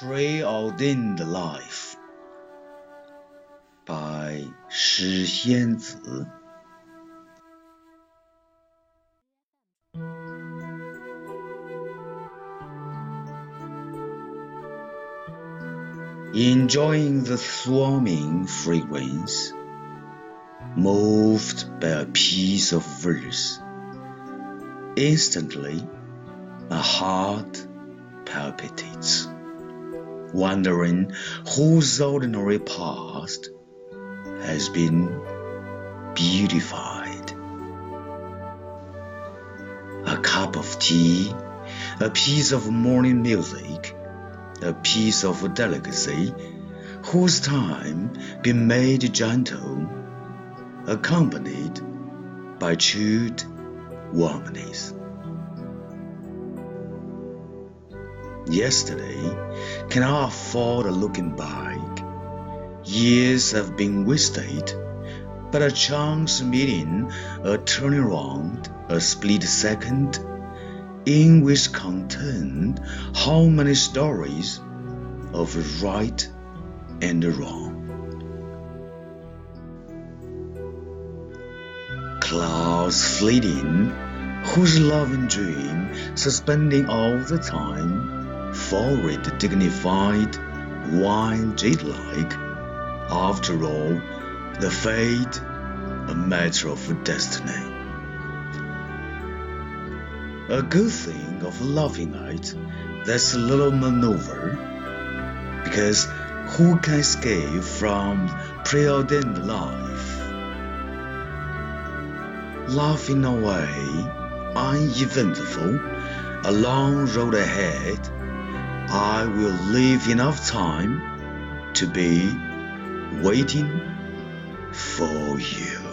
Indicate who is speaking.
Speaker 1: Preordained Life by 诗仙子 Enjoying the swarming fragrance, moved by a piece of verse, instantly my heart palpitates wondering whose ordinary past has been beautified. A cup of tea, a piece of morning music, a piece of delicacy, whose time been made gentle, accompanied by chilled warmness. Yesterday, can I afford a looking back? Years have been wasted, but a chance meeting, a turning round, a split second, in which contain how many stories of right and the wrong. Clouds fleeting, whose loving dream suspending all the time forward, dignified, wine jade like. After all, the fate, a matter of destiny. A good thing of loving night, that's a little maneuver, because who can escape from preordained life? Laughing away, uneventful, a long road ahead I will leave enough time to be waiting for you.